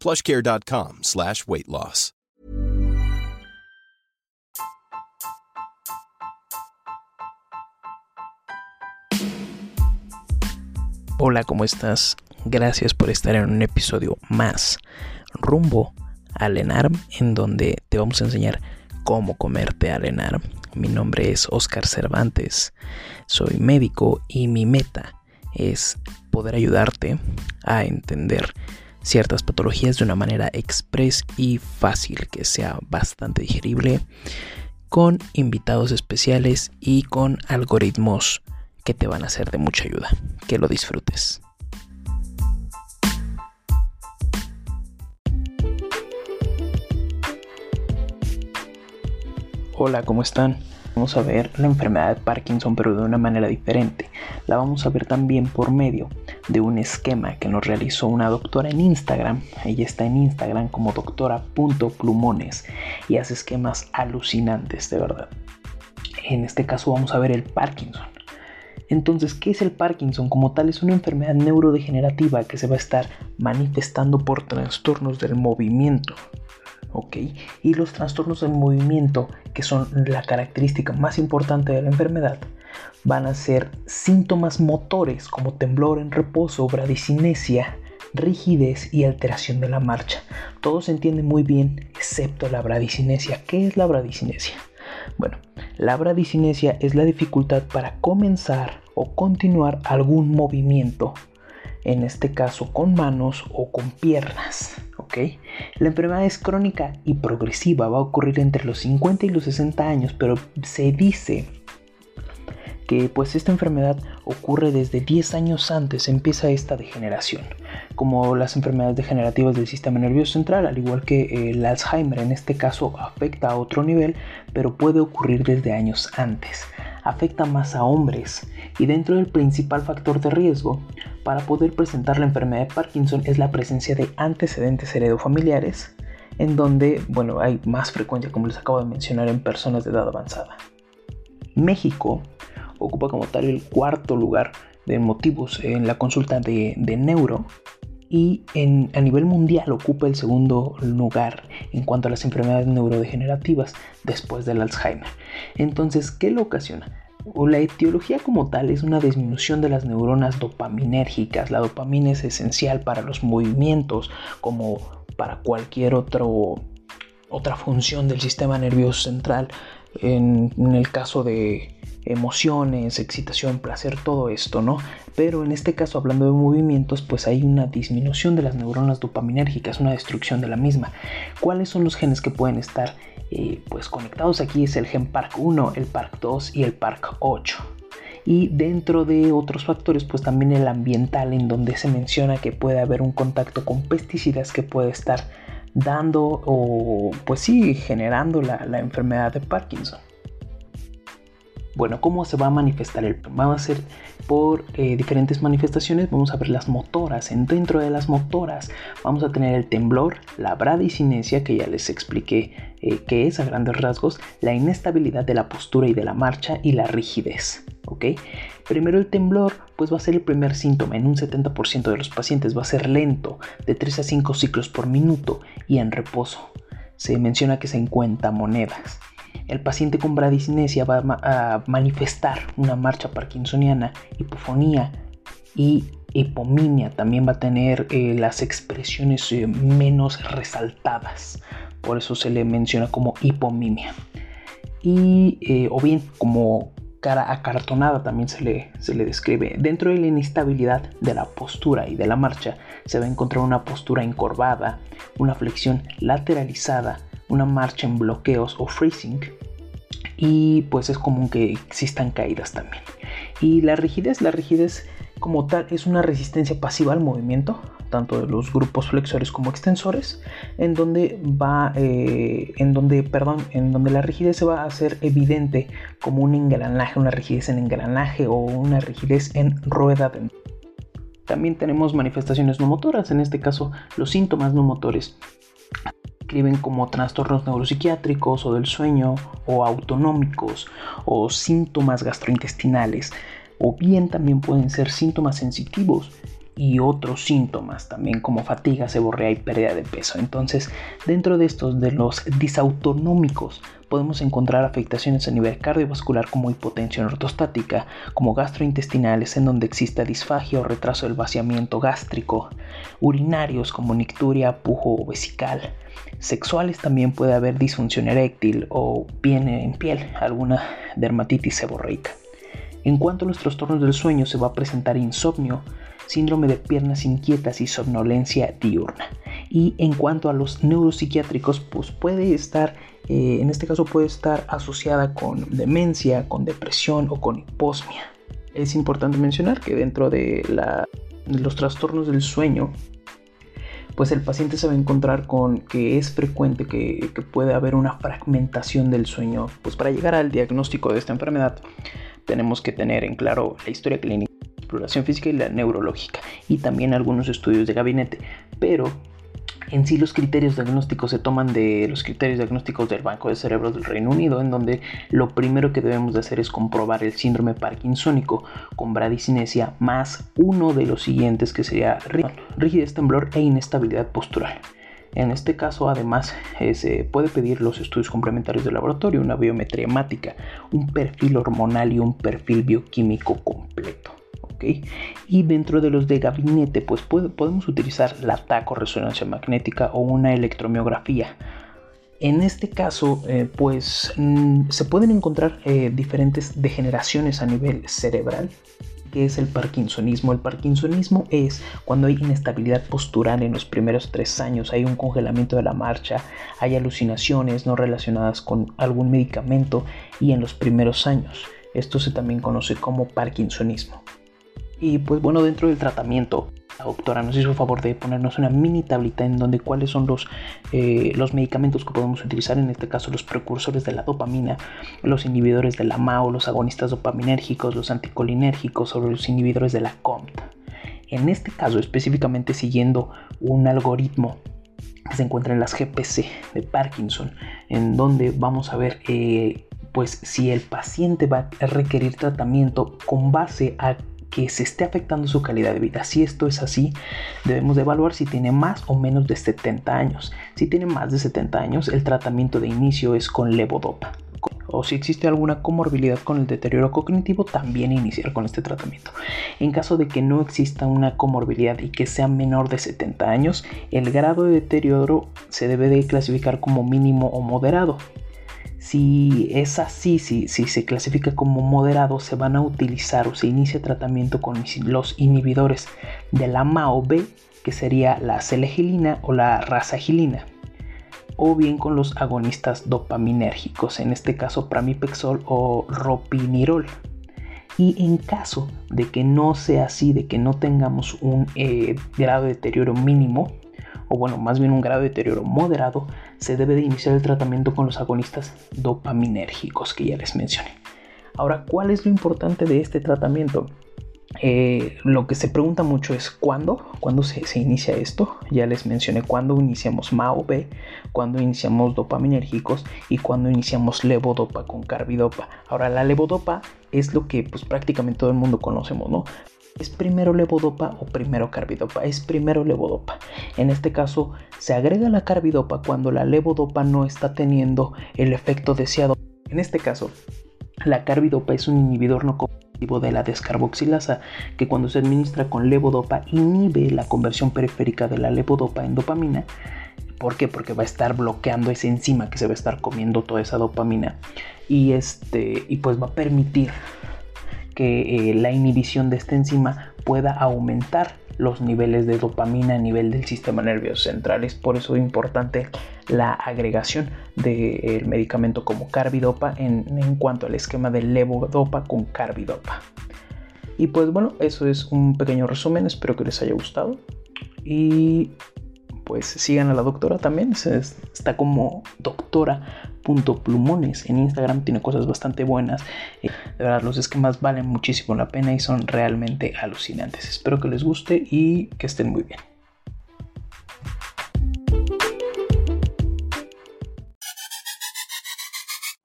plushcare.com slash weight loss. Hola, ¿cómo estás? Gracias por estar en un episodio más rumbo al ENARM, en donde te vamos a enseñar cómo comerte al ENARM. Mi nombre es Oscar Cervantes, soy médico y mi meta es poder ayudarte a entender ciertas patologías de una manera express y fácil, que sea bastante digerible, con invitados especiales y con algoritmos que te van a ser de mucha ayuda. Que lo disfrutes. Hola, ¿cómo están? Vamos a ver la enfermedad de Parkinson pero de una manera diferente. La vamos a ver también por medio de un esquema que nos realizó una doctora en Instagram. Ella está en Instagram como doctora.plumones y hace esquemas alucinantes, de verdad. En este caso vamos a ver el Parkinson. Entonces, ¿qué es el Parkinson? Como tal, es una enfermedad neurodegenerativa que se va a estar manifestando por trastornos del movimiento. ¿ok? Y los trastornos del movimiento, que son la característica más importante de la enfermedad, van a ser síntomas motores como temblor en reposo, bradicinesia, rigidez y alteración de la marcha. Todo se entiende muy bien, excepto la bradicinesia. ¿Qué es la bradicinesia? Bueno, la bradicinesia es la dificultad para comenzar o continuar algún movimiento, en este caso con manos o con piernas. ¿ok? La enfermedad es crónica y progresiva, va a ocurrir entre los 50 y los 60 años, pero se dice que pues esta enfermedad ocurre desde 10 años antes, empieza esta degeneración, como las enfermedades degenerativas del sistema nervioso central, al igual que el Alzheimer en este caso afecta a otro nivel, pero puede ocurrir desde años antes. Afecta más a hombres y dentro del principal factor de riesgo para poder presentar la enfermedad de Parkinson es la presencia de antecedentes heredofamiliares, en donde, bueno, hay más frecuencia, como les acabo de mencionar, en personas de edad avanzada. México ocupa como tal el cuarto lugar de motivos en la consulta de, neuro y a nivel mundial ocupa el segundo lugar en cuanto a las enfermedades neurodegenerativas después del Alzheimer. Entonces, ¿qué lo ocasiona? la etiología como tal es una disminución de las neuronas dopaminérgicas. La dopamina es esencial para los movimientos como para cualquier otro, otra función del sistema nervioso central. En el caso de emociones, excitación, placer, todo esto, ¿no? Pero en este caso, hablando de movimientos, pues hay una disminución de las neuronas dopaminérgicas, una destrucción de la misma. ¿Cuáles son los genes que pueden estar eh, pues conectados aquí? Es el gen PARC1, el PARC2 y el PARC8 y dentro de otros factores pues también el ambiental en donde se menciona que puede haber un contacto con pesticidas que puede estar dando o pues sí generando la enfermedad de Parkinson. Bueno, ¿cómo se va a manifestar el Va a ser por eh, diferentes manifestaciones. Vamos a ver las motoras. En, dentro de las motoras vamos a tener el temblor, la bradicinesia, que ya les expliqué eh, qué es a grandes rasgos, la inestabilidad de la postura y de la marcha y la rigidez. Primero el temblor, pues va a ser el primer síntoma. En un 70% de los pacientes va a ser lento, de 3 a 5 ciclos por minuto y en reposo. Se menciona que se encuentra monedas el paciente con bradicinesia va a manifestar una marcha parkinsoniana, hipofonía y hipominia. También va a tener eh, las expresiones eh, menos resaltadas. Por eso se le menciona como hipomimia. Y, eh, o bien como cara acartonada también se le, se le describe. Dentro de la inestabilidad de la postura y de la marcha se va a encontrar una postura encorvada, una flexión lateralizada, una marcha en bloqueos o freezing y pues es común que existan caídas también. Y la rigidez, la rigidez como tal es una resistencia pasiva al movimiento, tanto de los grupos flexores como extensores, en donde va, eh, en donde, perdón, en donde la rigidez se va a hacer evidente como un engranaje, una rigidez en engranaje o una rigidez en rueda de también tenemos manifestaciones no motoras, en este caso los síntomas no motores como trastornos neuropsiquiátricos o del sueño o autonómicos o síntomas gastrointestinales o bien también pueden ser síntomas sensitivos y otros síntomas también como fatiga, seborrea y pérdida de peso. Entonces, dentro de estos de los disautonómicos podemos encontrar afectaciones a nivel cardiovascular como hipotensión ortostática, como gastrointestinales en donde exista disfagia o retraso del vaciamiento gástrico, urinarios como nicturia, pujo o vesical, sexuales también puede haber disfunción eréctil o bien en piel alguna dermatitis seborreica. En cuanto a los trastornos del sueño se va a presentar insomnio, síndrome de piernas inquietas y somnolencia diurna. Y en cuanto a los neuropsiquiátricos, pues puede estar, eh, en este caso puede estar asociada con demencia, con depresión o con hiposmia. Es importante mencionar que dentro de, los trastornos del sueño, pues el paciente se va a encontrar con que es frecuente que, que puede haber una fragmentación del sueño. Pues para llegar al diagnóstico de esta enfermedad tenemos que tener en claro la historia clínica exploración física y la neurológica y también algunos estudios de gabinete, pero en sí los criterios diagnósticos se toman de los criterios diagnósticos del Banco de Cerebros del Reino Unido, en donde lo primero que debemos de hacer es comprobar el síndrome parkinsónico con bradicinesia más uno de los siguientes que sería rigidez, temblor e inestabilidad postural. En este caso, además, eh, se puede pedir los estudios complementarios de laboratorio, una biometría hemática, un perfil hormonal y un perfil bioquímico completo. Y dentro de los de gabinete, pues podemos utilizar la taco resonancia magnética o una electromiografía. En este caso, eh, pues mm, se pueden encontrar eh, diferentes degeneraciones a nivel cerebral. ¿Qué es el parkinsonismo? El parkinsonismo es cuando hay inestabilidad postural en los primeros tres años, hay un congelamiento de la marcha, hay alucinaciones no relacionadas con algún medicamento y en los primeros años. Esto se también conoce como parkinsonismo. Y pues bueno, dentro del tratamiento, la doctora nos hizo el favor de ponernos una mini tablita en donde cuáles son los, eh, los medicamentos que podemos utilizar, en este caso los precursores de la dopamina, los inhibidores de la MAO, los agonistas dopaminérgicos, los anticolinérgicos o los inhibidores de la COMT. En este caso, específicamente siguiendo un algoritmo que se encuentra en las GPC de Parkinson, en donde vamos a ver eh, pues si el paciente va a requerir tratamiento con base a que se esté afectando su calidad de vida. Si esto es así, debemos de evaluar si tiene más o menos de 70 años. Si tiene más de 70 años, el tratamiento de inicio es con levodopa. O si existe alguna comorbilidad con el deterioro cognitivo, también iniciar con este tratamiento. En caso de que no exista una comorbilidad y que sea menor de 70 años, el grado de deterioro se debe de clasificar como mínimo o moderado. Si es así, si, se clasifica como moderado, se van a utilizar o se inicia tratamiento con los inhibidores de la MAO-B, que sería la selegilina o la rasagilina, o bien con los agonistas dopaminérgicos, en este caso pramipexol o ropinirol. Y en caso de que no sea así, de que no tengamos un eh, grado de deterioro mínimo, o bueno, más bien un grado de deterioro moderado, se debe de iniciar el tratamiento con los agonistas dopaminérgicos que ya les mencioné. Ahora, ¿cuál es lo importante de este tratamiento? Eh, lo que se pregunta mucho es cuándo, cuándo se, inicia esto. Ya les mencioné cuándo iniciamos MAO-B, cuándo iniciamos dopaminérgicos y cuándo iniciamos levodopa con carbidopa. Ahora, la levodopa es lo que pues prácticamente todo el mundo conocemos, ¿no? ¿Es primero levodopa o primero carbidopa? Es primero levodopa. En este caso, se agrega la carbidopa cuando la levodopa no está teniendo el efecto deseado. En este caso, la carbidopa es un inhibidor no competitivo de la descarboxilasa que cuando se administra con levodopa inhibe la conversión periférica de la levodopa en dopamina. ¿Por qué? Porque va a estar bloqueando esa enzima que se va a estar comiendo toda esa dopamina y este y pues va a permitir que eh, la inhibición de esta enzima pueda aumentar los niveles de dopamina a nivel del sistema nervioso central. Es por eso importante la agregación del medicamento como carbidopa en, en cuanto al esquema de levodopa con carbidopa. Y pues bueno, eso es un pequeño resumen, espero que les haya gustado. Y pues sigan a la doctora también, está como doctora.plumones en Instagram, tiene cosas bastante buenas. Eh, de verdad, los esquemas valen muchísimo la pena y son realmente alucinantes. Espero que les guste y que estén muy bien.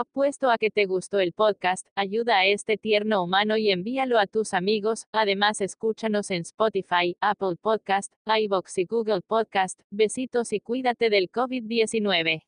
Apuesto a que te gustó el podcast, ayuda a este tierno humano y envíalo a tus amigos. Además, escúchanos en Spotify, Apple Podcast, iBox y Google Podcast. Besitos y cuídate del COVID-19.